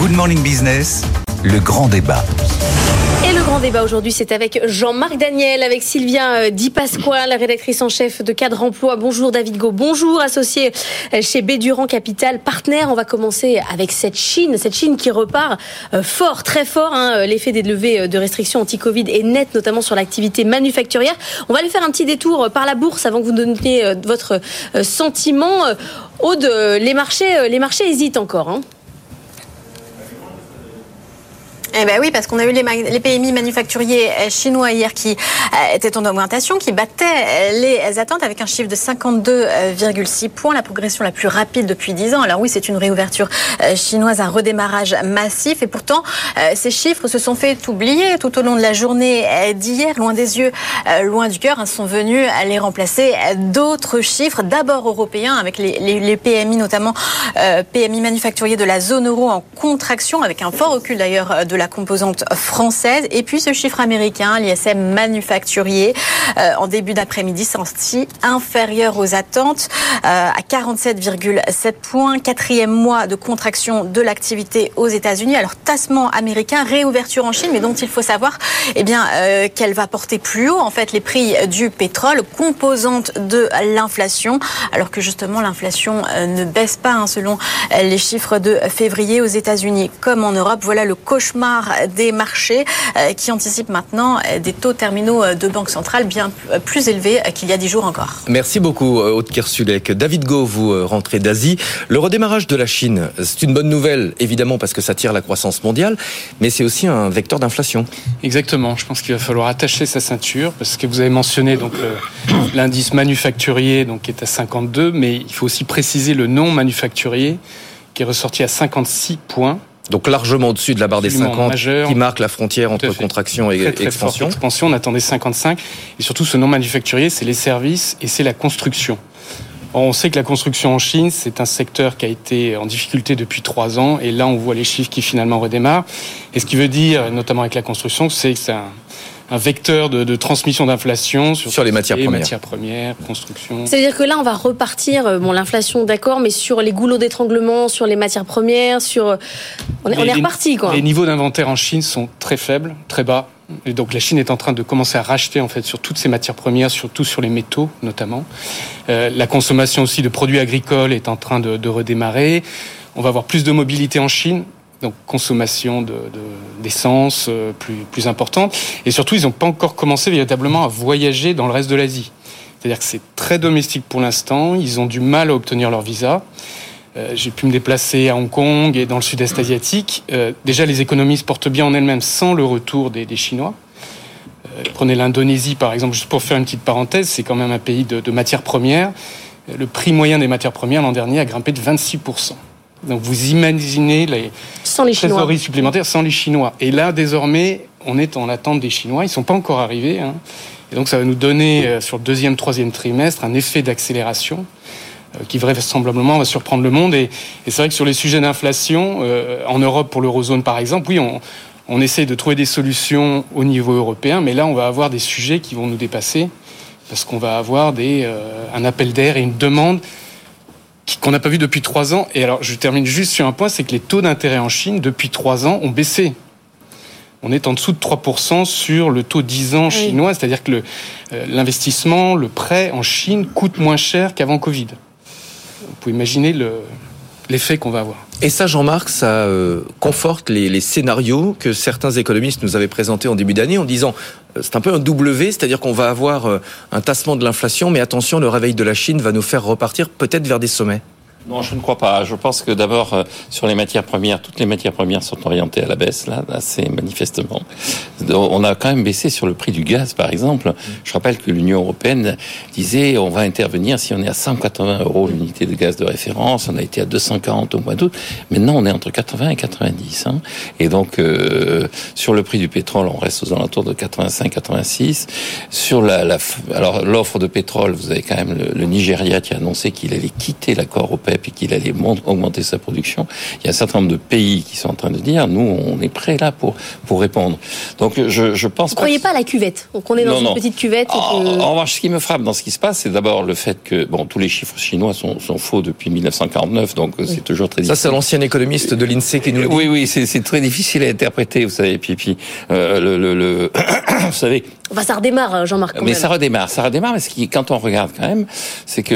Good Morning Business, le grand débat. Et le grand débat aujourd'hui, c'est avec Jean-Marc Daniel, avec Sylvia euh, Di Pasquale, rédactrice en chef de Cadre Emploi. Bonjour David Go, bonjour associé euh, chez Bédurant Capital, partenaire. On va commencer avec cette Chine, cette Chine qui repart euh, fort, très fort. Hein. L'effet des levées de restrictions anti-Covid est net, notamment sur l'activité manufacturière. On va aller faire un petit détour par la bourse avant que vous donniez votre sentiment. Aude, les marchés, les marchés hésitent encore. Hein. Eh ben oui, parce qu'on a eu les, PMI manufacturiers euh, chinois hier qui euh, étaient en augmentation, qui battaient euh, les attentes avec un chiffre de 52,6 points, la progression la plus rapide depuis 10 ans. Alors oui, c'est une réouverture chinoise, un redémarrage massif, et pourtant ces chiffres se sont fait oublier tout au long de la journée d'hier, loin des yeux, loin du cœur, hein, sont venus les remplacer d'autres chiffres, d'abord européens, avec les, les PMI notamment PMI manufacturiers de la zone euro en contraction, avec un fort recul d'ailleurs de la composante française. Et puis ce chiffre américain, l'ISM manufacturier, euh, en début d'après-midi, sorti inférieur aux attentes euh, à 47,7 points. Quatrième mois de contraction de l'activité aux États-Unis. Alors tassement américain, réouverture en Chine, mais dont il faut savoir eh bien, euh, qu'elle va porter plus haut en fait les prix du pétrole, composante de l'inflation, alors que justement l'inflation ne baisse pas hein, selon les chiffres de février aux États-Unis comme en Europe. Voilà le cauchemar des marchés euh, qui anticipent maintenant euh, des taux terminaux euh, de banque centrale bien plus élevés qu'il y a dix jours encore. Merci beaucoup, Aude Kersulek. David Go, vous rentrez d'Asie. Le redémarrage de la Chine, c'est une bonne nouvelle, évidemment, parce que ça tire la croissance mondiale, mais c'est aussi un vecteur d'inflation. Exactement. Je pense qu'il va falloir attacher sa ceinture, parce que vous avez mentionné donc l'indice manufacturier, donc qui est à 52, mais il faut aussi préciser le non manufacturier, qui est ressorti à 56 points. Donc largement au-dessus de la barre des 50 qui marque la frontière entre contraction et expansion. expansion. On attendait 55. Et surtout, ce non manufacturier, c'est les services et c'est la construction. On sait que la construction en Chine, c'est un secteur qui a été en difficulté depuis trois ans. Et là, on voit les chiffres qui finalement redémarrent. Et ce qui veut dire, notamment avec la construction, c'est que c'est un un vecteur de, de transmission d'inflation sur, sur, les matières les premières. matières premières, construction. C'est-à-dire que là, on va repartir, euh, bon, l'inflation, d'accord, mais sur les goulots d'étranglement, sur les matières premières, sur, euh, on est, on est reparti, quoi. Les niveaux d'inventaire en Chine sont très faibles, très bas. Et donc la Chine est en train de commencer à racheter en fait sur toutes ces matières premières, surtout sur les métaux notamment. Euh, la consommation aussi de produits agricoles est en train de, de redémarrer. On va avoir plus de mobilité en Chine donc consommation d'essence de, euh, plus, plus importante. Et surtout, ils n'ont pas encore commencé véritablement à voyager dans le reste de l'Asie. C'est-à-dire que c'est très domestique pour l'instant, ils ont du mal à obtenir leur visa. Euh, J'ai pu me déplacer à Hong Kong et dans le sud-est asiatique. Euh, déjà, les économies se portent bien en elles-mêmes sans le retour des, Chinois. Prenez l'Indonésie, par exemple, juste pour faire une petite parenthèse, c'est quand même un pays de, de matières premières. Le prix moyen des matières premières l'an dernier a grimpé de 26%. Donc vous imaginez les, sans les trésoreries supplémentaires sans les Chinois. Et là, désormais, on est en attente des Chinois. Ils ne sont pas encore arrivés. Hein. Et donc ça va nous donner, euh, sur le deuxième, troisième trimestre, un effet d'accélération euh, qui vraisemblablement va surprendre le monde. Et, et c'est vrai que sur les sujets d'inflation, euh, en Europe, pour l'eurozone par exemple, oui, on, on essaie de trouver des solutions au niveau européen, mais là, on va avoir des sujets qui vont nous dépasser parce qu'on va avoir des, euh, un appel d'air et une demande qu'on n'a pas vu depuis trois ans. Et alors, je termine juste sur un point, c'est que les taux d'intérêt en Chine, depuis trois ans, ont baissé. On est en dessous de 3% sur le taux 10 ans chinois, c'est-à-dire que euh, l'investissement, le, le prêt en Chine coûte moins cher qu'avant Covid. Vous pouvez imaginer l'effet qu'on va avoir. Et ça, Jean-Marc, ça euh, conforte les, les, scénarios que certains économistes nous avaient présentés en début d'année en disant euh, c'est un peu un W, c'est-à-dire qu'on va avoir euh, un tassement de l'inflation, mais attention, le réveil de la Chine va nous faire repartir peut-être vers des sommets. Non, je ne crois pas. Je pense que d'abord, euh, sur les matières premières, toutes les matières premières sont orientées à la baisse, là, assez manifestement. On a quand même baissé sur le prix du gaz, par exemple. Je rappelle que l'Union européenne disait on va intervenir si on est à 180 euros l'unité de gaz de référence. On a été à 240 au mois d'août. Maintenant, on est entre 80 et 90. Hein. Et donc, euh, sur le prix du pétrole, on reste aux alentours de 85-86. Sur la, la alors l'offre de pétrole, vous avez quand même le, le Nigeria qui a annoncé qu'il allait quitter l'accord européen et qu'il allait augmenter sa production. Il y a un certain nombre de pays qui sont en train de dire, nous, on est prêts là pour pour répondre. Donc, je, je pense. Vous ne croyez pas à la cuvette Donc, on est dans une petite cuvette. En, revanche, ce qui me frappe dans ce qui se passe, c'est d'abord le fait que bon, tous les chiffres chinois sont, sont faux depuis 1949, donc c'est toujours très difficile. Ça, c'est l'ancien économiste de l'Insee qui nous le dit. Oui, oui, c'est très difficile à interpréter, vous savez. Puis, puis euh, le, le, le vous savez. Enfin, ça redémarre, Jean-Marc. Mais ça redémarre, ça redémarre. Mais ce qui, quand on regarde quand même, c'est que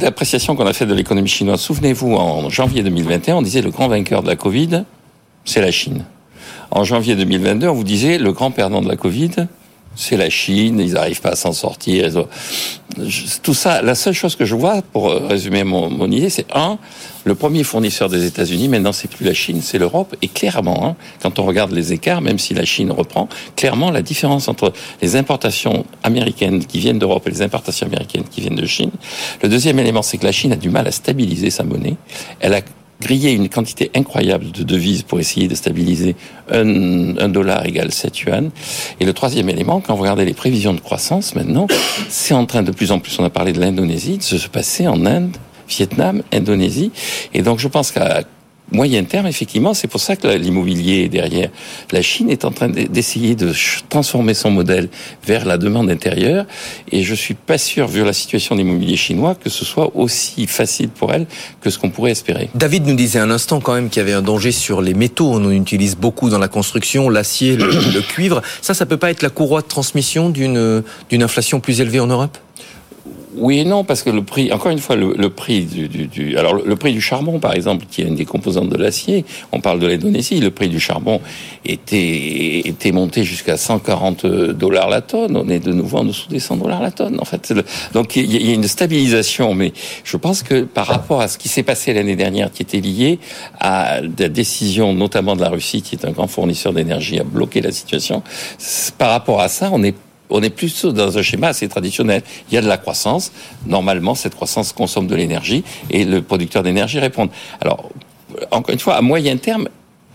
l'appréciation qu'on a faite de l'économie chinoise. Souvenez-vous, en janvier 2021, on disait le grand vainqueur de la Covid, c'est la Chine. En janvier 2022, on vous disait le grand perdant de la Covid, c'est la Chine, ils n'arrivent pas à s'en sortir. Tout ça, la seule chose que je vois, pour résumer mon, mon idée, c'est un, le premier fournisseur des États-Unis, maintenant c'est plus la Chine, c'est l'Europe. Et clairement, hein, quand on regarde les écarts, même si la Chine reprend, clairement la différence entre les importations américaines qui viennent d'Europe et les importations américaines qui viennent de Chine. Le deuxième élément, c'est que la Chine a du mal à stabiliser sa monnaie. Elle a griller une quantité incroyable de devises pour essayer de stabiliser un, un, dollar égal 7 yuan. Et le troisième élément, quand vous regardez les prévisions de croissance maintenant, c'est en train de plus en plus, on a parlé de l'Indonésie, de se passer en Inde, Vietnam, Indonésie. Et donc je pense qu'à moyen terme, effectivement, c'est pour ça que l'immobilier derrière la Chine est en train d'essayer de transformer son modèle vers la demande intérieure. Et je suis pas sûr, vu la situation de l'immobilier chinois, que ce soit aussi facile pour elle que ce qu'on pourrait espérer. David nous disait un instant quand même qu'il y avait un danger sur les métaux. On en utilise beaucoup dans la construction, l'acier, le, le cuivre. Ça, ça peut pas être la courroie de transmission d'une d'une inflation plus élevée en Europe? Oui et non, parce que le prix, encore une fois, le, prix du, alors le prix du charbon, par exemple, qui est une des composantes de l'acier, on parle de l'Indonésie, le prix du charbon était était monté jusqu'à 140 dollars la tonne. On est de nouveau en dessous des 100 dollars la tonne. En fait, donc il y a une stabilisation, mais je pense que par rapport à ce qui s'est passé l'année dernière, qui était lié à la décision, notamment de la Russie, qui est un grand fournisseur d'énergie, à bloquer la situation, par rapport à ça, on est on est plus dans un schéma assez traditionnel. Il y a de la croissance. Normalement, cette croissance consomme de l'énergie et le producteur d'énergie répond. Alors, encore une fois, à moyen terme,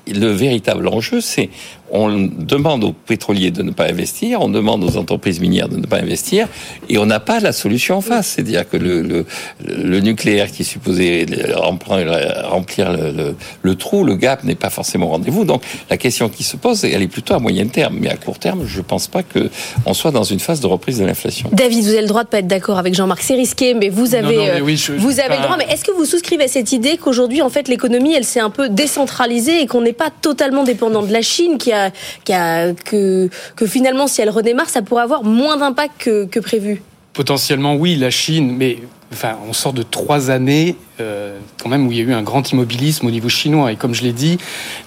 le véritable enjeu, c'est on demande aux pétroliers de ne pas investir, on demande aux entreprises minières de ne pas investir, et on n'a pas la solution en face. C'est-à-dire que le, le, le, nucléaire qui est supposé remplir le, le trou, le gap n'est pas forcément au rendez-vous. Donc la question qui se pose, elle est plutôt à moyen terme, mais à court terme, je ne pense pas que on soit dans une phase de reprise de l'inflation. David, vous avez le droit de pas être d'accord avec Jean-Marc, c'est risqué, mais vous avez, non, non, mais oui, je, vous avez le droit. Mais est-ce que vous souscrivez à cette idée qu'aujourd'hui, en fait, l'économie, elle s'est un peu décentralisée et qu'on n'est pas totalement dépendant de la Chine qui a que, que finalement, si elle redémarre, ça pourrait avoir moins d'impact que, que prévu Potentiellement, oui, la Chine, mais enfin, on sort de trois années euh, quand même où il y a eu un grand immobilisme au niveau chinois. Et comme je l'ai dit,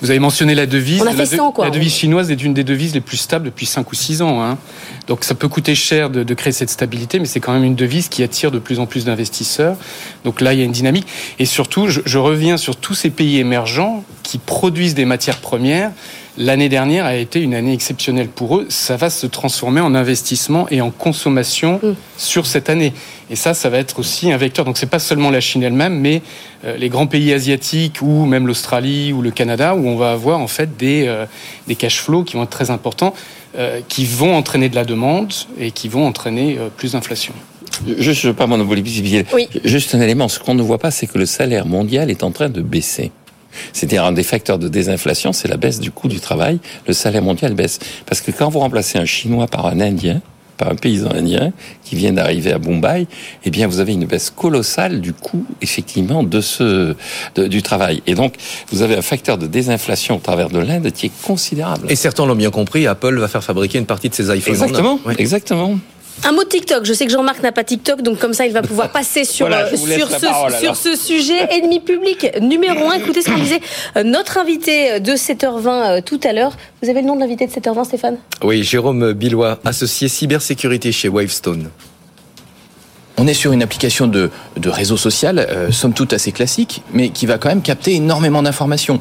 vous avez mentionné la devise. On a fait la, 100, quoi, la devise chinoise est une des devises les plus stables depuis 5 ou 6 ans. Hein. Donc ça peut coûter cher de, de créer cette stabilité, mais c'est quand même une devise qui attire de plus en plus d'investisseurs. Donc là, il y a une dynamique. Et surtout, je, je reviens sur tous ces pays émergents qui produisent des matières premières. L'année dernière a été une année exceptionnelle pour eux. Ça va se transformer en investissement et en consommation mmh. sur cette année. Et ça, ça va être aussi un vecteur. Donc, c'est pas seulement la Chine elle-même, mais euh, les grands pays asiatiques ou même l'Australie ou le Canada, où on va avoir en fait des, euh, des cash flows qui vont être très importants, euh, qui vont entraîner de la demande et qui vont entraîner euh, plus d'inflation. Juste, je ne veux pas monopoliser. Oui. Juste un élément. Ce qu'on ne voit pas, c'est que le salaire mondial est en train de baisser. C'est-à-dire un des facteurs de désinflation, c'est la baisse du coût du travail. Le salaire mondial baisse. Parce que quand vous remplacez un Chinois par un Indien, par un paysan indien qui vient d'arriver à Bombay, eh bien vous avez une baisse colossale du coût effectivement de ce de, du travail. Et donc vous avez un facteur de désinflation au travers de l'Inde qui est considérable. Et certains l'ont bien compris, Apple va faire fabriquer une partie de ses iPhones. Exactement, ouais. exactement. Un mot de TikTok. Je sais que Jean-Marc n'a pas TikTok, donc comme ça, il va pouvoir passer sur, voilà, euh, sur, ce, parole, sur ce sujet. Ennemi public numéro un. Écoutez ce qu'on disait euh, notre invité de 7h20 euh, tout à l'heure. Vous avez le nom de l'invité de 7h20, Stéphane? Oui, Jérôme Billois, associé cybersécurité chez Wavestone. on est sur une application de, de réseau social, euh, somme toute assez classique, mais qui va quand même capter énormément d'informations.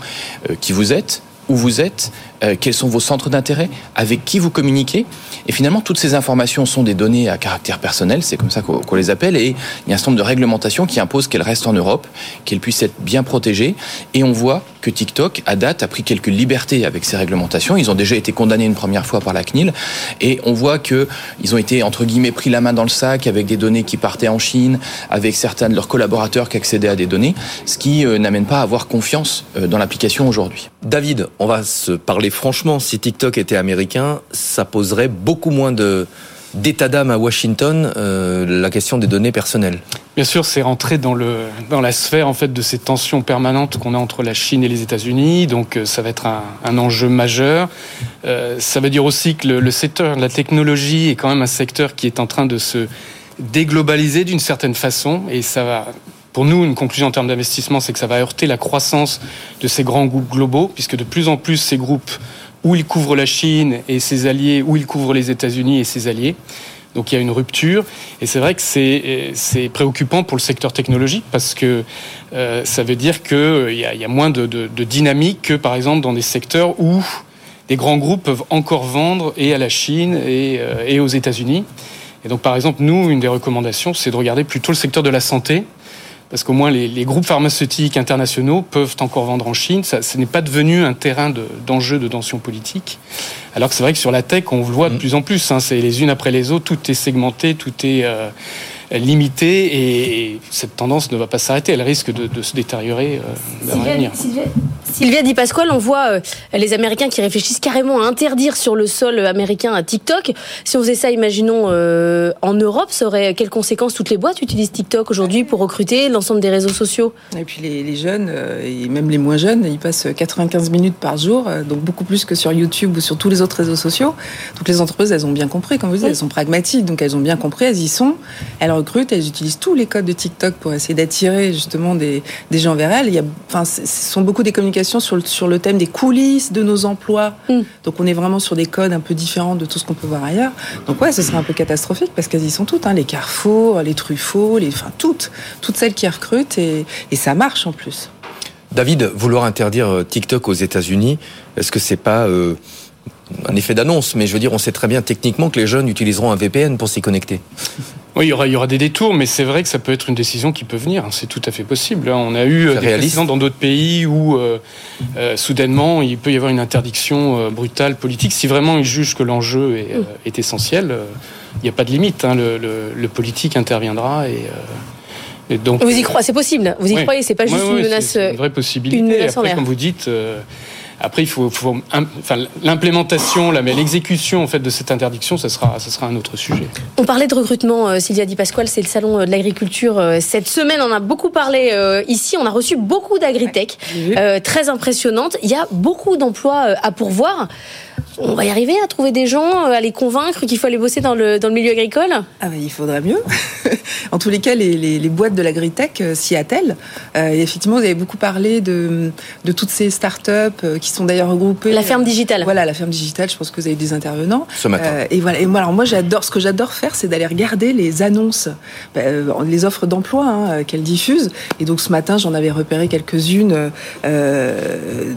Euh, qui vous êtes, où vous êtes, euh, quels sont vos centres d'intérêt, avec qui vous communiquez? Et finalement, toutes ces informations sont des données à caractère personnel, c'est comme ça qu'on les appelle, et il y a un certain nombre de réglementations qui imposent qu'elles restent en Europe, qu'elles puissent être bien protégées. Et on voit que TikTok, à date, a pris quelques libertés avec ces réglementations. Ils ont déjà été condamnés une première fois par la CNIL, et on voit que ils ont été, entre guillemets, pris la main dans le sac avec des données qui partaient en Chine, avec certains de leurs collaborateurs qui accédaient à des données, ce qui euh, n'amène pas à avoir confiance euh, dans l'application aujourd'hui. David, on va se parler franchement. Si TikTok était américain, ça poserait beaucoup moins de d'état d'âme à Washington euh, la question des données personnelles. Bien sûr, c'est rentré dans le dans la sphère en fait de ces tensions permanentes qu'on a entre la Chine et les États-Unis. Donc, euh, ça va être un, un enjeu majeur. Euh, ça veut dire aussi que le, le secteur de la technologie est quand même un secteur qui est en train de se déglobaliser d'une certaine façon, et ça va. Pour nous, une conclusion en termes d'investissement, c'est que ça va heurter la croissance de ces grands groupes globaux, puisque de plus en plus ces groupes où ils couvrent la Chine et ses alliés, où ils couvrent les États-Unis et ses alliés. Donc il y a une rupture et c'est vrai que c'est préoccupant pour le secteur technologique parce que euh, ça veut dire que euh, il y y a moins de, de, de dynamique que par exemple dans des secteurs où des grands groupes peuvent encore vendre et à la Chine et, euh, et aux États-Unis. Et donc par exemple nous une des recommandations c'est de regarder plutôt le secteur de la santé parce qu'au moins les, les, groupes pharmaceutiques internationaux peuvent encore vendre en Chine. Ça, ce n'est pas devenu un terrain d'enjeu de, de, tension politique. Alors que c'est vrai que sur la tech, on le voit de plus en plus. Hein, c'est les unes après les autres, tout est segmenté, tout est euh, limité, et, et, cette tendance ne va pas s'arrêter. Elle risque de, de se détériorer euh, dans l'avenir. Sylvia Di Pasquale, on voit euh, les Américains qui réfléchissent carrément à interdire sur le sol américain à TikTok. Si on faisait ça, imaginons euh, en Europe, ça aurait quelles conséquences Toutes les boîtes utilisent TikTok aujourd'hui pour recruter l'ensemble des réseaux sociaux? Et puis les, les, jeunes, euh, et même les moins jeunes, ils passent 95 minutes par jour, euh, donc beaucoup plus que sur YouTube ou sur tous les autres réseaux sociaux. Donc les entreprises, elles ont bien compris, comme vous dites, elles sont pragmatiques, donc elles ont bien compris, elles y sont, elles recrutent, elles utilisent tous les codes de TikTok pour essayer d'attirer justement des, des gens vers elles. Il y a, enfin, ce sont beaucoup des communications sur le, sur le thème des coulisses de nos emplois. Mm. Donc on est vraiment sur des codes un peu différents de tout ce qu'on peut voir ailleurs. Donc ouais, ce serait un peu catastrophique parce qu'elles y sont toutes, hein, les carrefours, les Truffaut, les, enfin toutes, toutes celles qui recrutent et, et ça marche en plus. David, vouloir interdire TikTok aux États-Unis, est-ce que c'est pas euh, un effet d'annonce Mais je veux dire, on sait très bien techniquement que les jeunes utiliseront un VPN pour s'y connecter. Oui, il y aura, il y aura des détours, mais c'est vrai que ça peut être une décision qui peut venir. C'est tout à fait possible. On a eu des précédents dans d'autres pays où euh, euh, soudainement il peut y avoir une interdiction euh, brutale politique. Si vraiment ils jugent que l'enjeu est, euh, est, essentiel, euh, il n'y a pas de limite. Hein. Le, le, le, politique interviendra et. et donc, vous y croyez, c'est possible. Vous y oui. croyez, c'est pas juste oui, une menace. Une vraie possibilité. Une menace Après, comme vous dites, après, il faut, faut enfin, l'implémentation, mais l'exécution en fait de cette interdiction, ça sera, ça sera un autre sujet. On parlait de recrutement, euh, Sylvia Di Pasquale, c'est le salon de l'agriculture euh, cette semaine. On a beaucoup parlé euh, ici. On a reçu beaucoup d'agritech, ouais. très impressionnantes. Il y a beaucoup d'emplois à pourvoir. On va y arriver à trouver des gens, à les convaincre qu'il faut aller bosser dans le, dans le milieu agricole? Ah ben, Il faudrait mieux. en tous les cas, les, les, les boîtes de l'agritech s'y attellent. Euh, effectivement, vous avez beaucoup parlé de, de toutes ces startups qui sont d'ailleurs regroupées. La ferme digitale. Voilà, la ferme digitale. Je pense que vous avez des intervenants. Ce matin. Euh, et voilà. Et moi, alors moi, j'adore. Ce que j'adore faire, c'est d'aller regarder les annonces, euh, les offres d'emploi hein, qu'elles diffusent. Et donc ce matin, j'en avais repéré quelques-unes.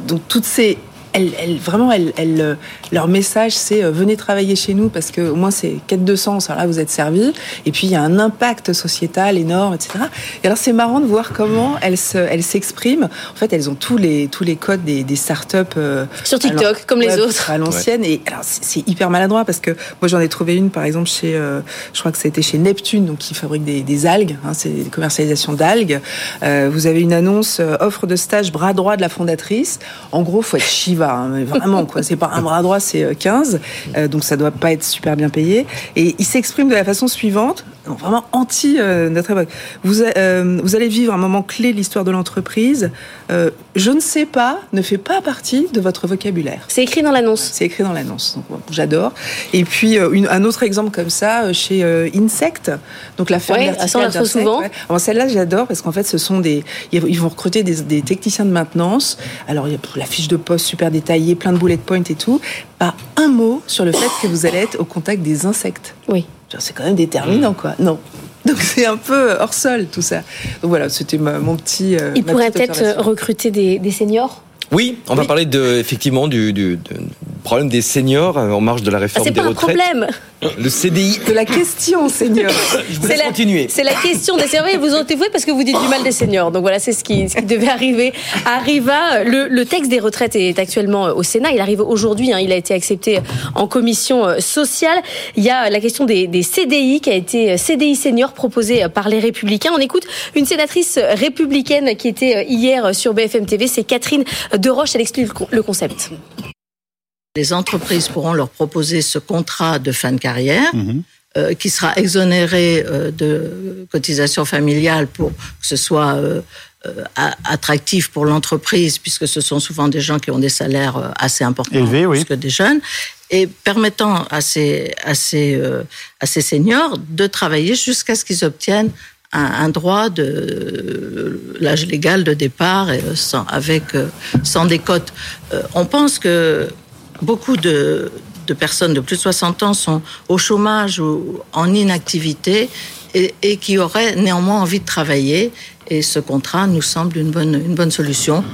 donc toutes ces elles, elles, vraiment, elles, elles, leur message, c'est euh, venez travailler chez nous parce que au moins c'est quête de sens. Alors là, vous êtes servi. Et puis il y a un impact sociétal énorme, etc. Et alors c'est marrant de voir comment elles se, elles s'expriment. En fait, elles ont tous les tous les codes des, des startups euh, sur TikTok, alors, comme les ouais, autres, à l'ancienne. Ouais. Et alors c'est hyper maladroit parce que moi j'en ai trouvé une, par exemple chez, euh, je crois que c'était chez Neptune, donc qui fabrique des, des algues. Hein, c'est des commercialisations d'algues. Euh, vous avez une annonce offre de stage bras droit de la fondatrice. En gros, faut être Shiva hein, vraiment quoi. C'est pas un bras droit, c'est 15, euh, donc ça doit pas être super bien payé. Et il s'exprime de la façon suivante, vraiment anti euh, notre époque. Vous, euh, vous allez vivre un moment clé de l'histoire de l'entreprise. Euh, je ne sais pas ne fait pas partie de votre vocabulaire. C'est écrit dans l'annonce. C'est écrit dans l'annonce. Bon, j'adore. Et puis une, un autre exemple comme ça chez Insect, donc la ferme ouais, ça souvent. Ouais. Alors celle-là j'adore parce qu'en fait ce sont des ils vont recruter des, des techniciens de maintenance. Alors il y a la fiche de poste super détaillée, plein de bullet points et tout. Pas un mot sur le fait que vous allez être au contact des insectes. Oui. C'est quand même déterminant, quoi. Non. Donc c'est un peu hors sol tout ça. Donc voilà, c'était mon petit. Euh, Il pourrait peut-être recruter des, des seniors? Oui, on va parler de, effectivement du, problème des seniors en marge de la réforme ah, des retraites. C'est pas un problème. Le CDI. De la question, senior. Je vous laisse continuer. C'est la question des seniors. Vous en témoignez parce que vous dites du mal des seniors. Donc voilà, c'est ce qui, ce qui devait arriver. Arriva. Le, le, texte des retraites est actuellement au Sénat. Il arrive aujourd'hui. Hein. Il a été accepté en commission euh, sociale. Il y a la question des, des CDI qui a été euh, CDI senior proposé par les Républicains. On écoute une sénatrice républicaine qui était euh, hier sur BFM TV. C'est Catherine Deroche. Elle explique le concept les entreprises pourront leur proposer ce contrat de fin de carrière. Mhm. Euh, qui sera exonéré euh, de cotisation familiale pour que ce soit euh, attractif pour l'entreprise, puisque ce sont souvent des gens qui ont des salaires assez importants, oui. que des jeunes, et permettant à ces, à ces, à ces seniors de travailler jusqu'à ce qu'ils obtiennent un, droit de l'âge légal de départ et sans, avec, sans décote. on pense que beaucoup de, personnes de plus de 60 ans sont au chômage ou en inactivité et, qui auraient néanmoins envie de travailler. Et ce contrat nous semble une bonne solution.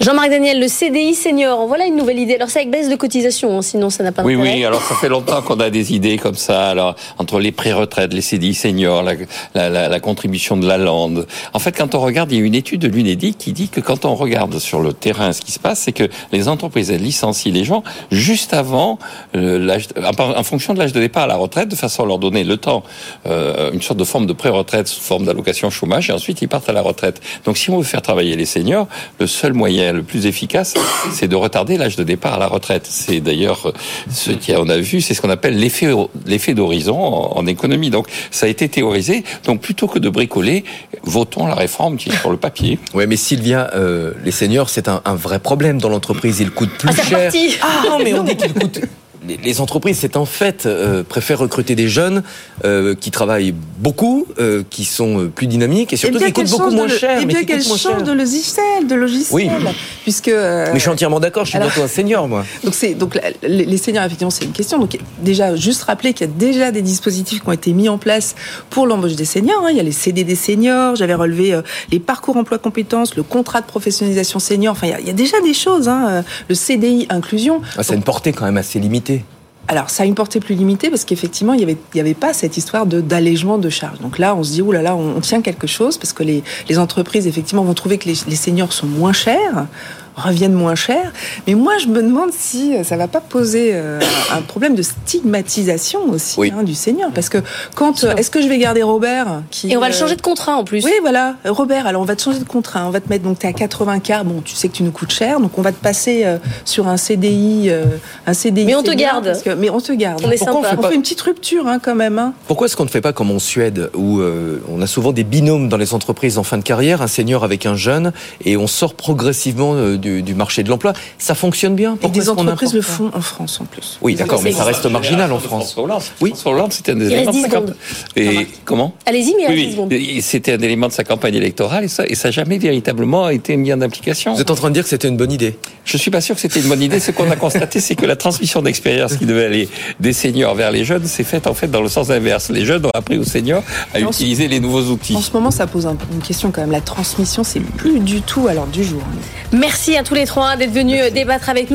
Jean-Marc Daniel, le CDI senior, voilà une nouvelle idée. Alors c'est avec baisse de cotisation, hein, sinon ça n'a pas Oui, oui, alors ça fait longtemps qu'on a des idées comme ça. Alors entre les pré-retraites, les CDI seniors, la, la, la, la, contribution de la lande. En fait, quand on regarde, il y a une étude de l'UNEDIC qui dit que quand on regarde sur le terrain ce qui se passe, c'est que les entreprises elles licencient les gens juste avant euh, en fonction de l'âge de départ à la retraite, de façon à leur donner le temps, euh, une sorte de forme de pré-retraite sous forme d'allocation chômage, et ensuite ils partent à la retraite. Donc si on veut faire travailler les seniors, le seul moyen le plus efficace, c'est de retarder l'âge de départ à la retraite. C'est d'ailleurs ce qu'on a vu, c'est ce qu'on appelle l'effet l'effet d'horizon en, économie. Donc ça a été théorisé. Donc plutôt que de bricoler, votons la réforme qui est sur le papier. Oui, mais Sylvia, euh, les seniors, c'est un, vrai problème dans l'entreprise. Ils coûtent plus ah, cher. Ah non, mais on dit qu'ils coûtent les entreprises, c'est en fait, euh, préfèrent recruter des jeunes euh, qui travaillent beaucoup, euh, qui sont plus dynamiques et surtout qui coûtent beaucoup moins cher. Et bien qu'elles changent de logiciel, de logiciel. Oui. Puisque, mais je suis entièrement d'accord, je suis bientôt un senior, moi. Donc, donc les seniors, effectivement, c'est une question. Donc, déjà, juste rappeler qu'il y a déjà des dispositifs qui ont été mis en place pour l'embauche des seniors. Hein. Il y a les CD des seniors, j'avais relevé les parcours emploi compétences, le contrat de professionnalisation senior. Enfin, il y a, déjà des choses. Hein. Le CDI inclusion. Ah, c'est une portée quand même assez limitée. Alors, ça a une portée plus limitée parce qu'effectivement, il n'y avait, pas cette histoire d'allègement de charges. Donc là, on se dit, oulala, on, tient quelque chose parce que les, entreprises, effectivement, vont trouver que les seniors sont moins chers reviennent moins cher. Mais moi, je me demande si euh, ça va pas poser euh, un problème de stigmatisation aussi hein, du senior. Parce que quand est-ce que je vais garder Robert qui, Et on va le euh, changer de contrat en plus. Oui, voilà, Robert. Alors on va te changer de contrat. On va te mettre donc tu es à 80 k. Bon, tu sais que tu nous coûtes cher, donc on va te passer sur un CDI, un CDI. Mais on te garde. mais on te garde. On est sympa. On, fait, une petite rupture hein, quand même. Hein. Pourquoi est-ce qu'on ne fait pas comme en Suède où on a souvent des binômes dans les entreprises en fin de carrière, un senior avec un jeune, et on sort progressivement du, marché de l'emploi. Ça fonctionne bien. Et des entreprises le font en France en plus. Oui, d'accord, mais ça reste marginal en France. Oui, François Hollande, c'était un des éléments de sa campagne. Et comment Allez-y, mais oui, C'était un élément de sa campagne électorale et ça, et ça n'a jamais véritablement été mis en application. Vous êtes en train de dire que c'était une bonne idée Je suis pas sûr que c'était une bonne idée. Ce qu'on a constaté, c'est que la transmission d'expérience qui devait aller des seniors vers les jeunes s'est faite en fait dans le sens inverse. Les jeunes ont appris aux seniors à utiliser les nouveaux outils. En ce moment, ça pose une question quand même. La transmission, c'est plus du tout à l'ordre du jour. Merci à tous les d'être venu euh, débattre avec nous.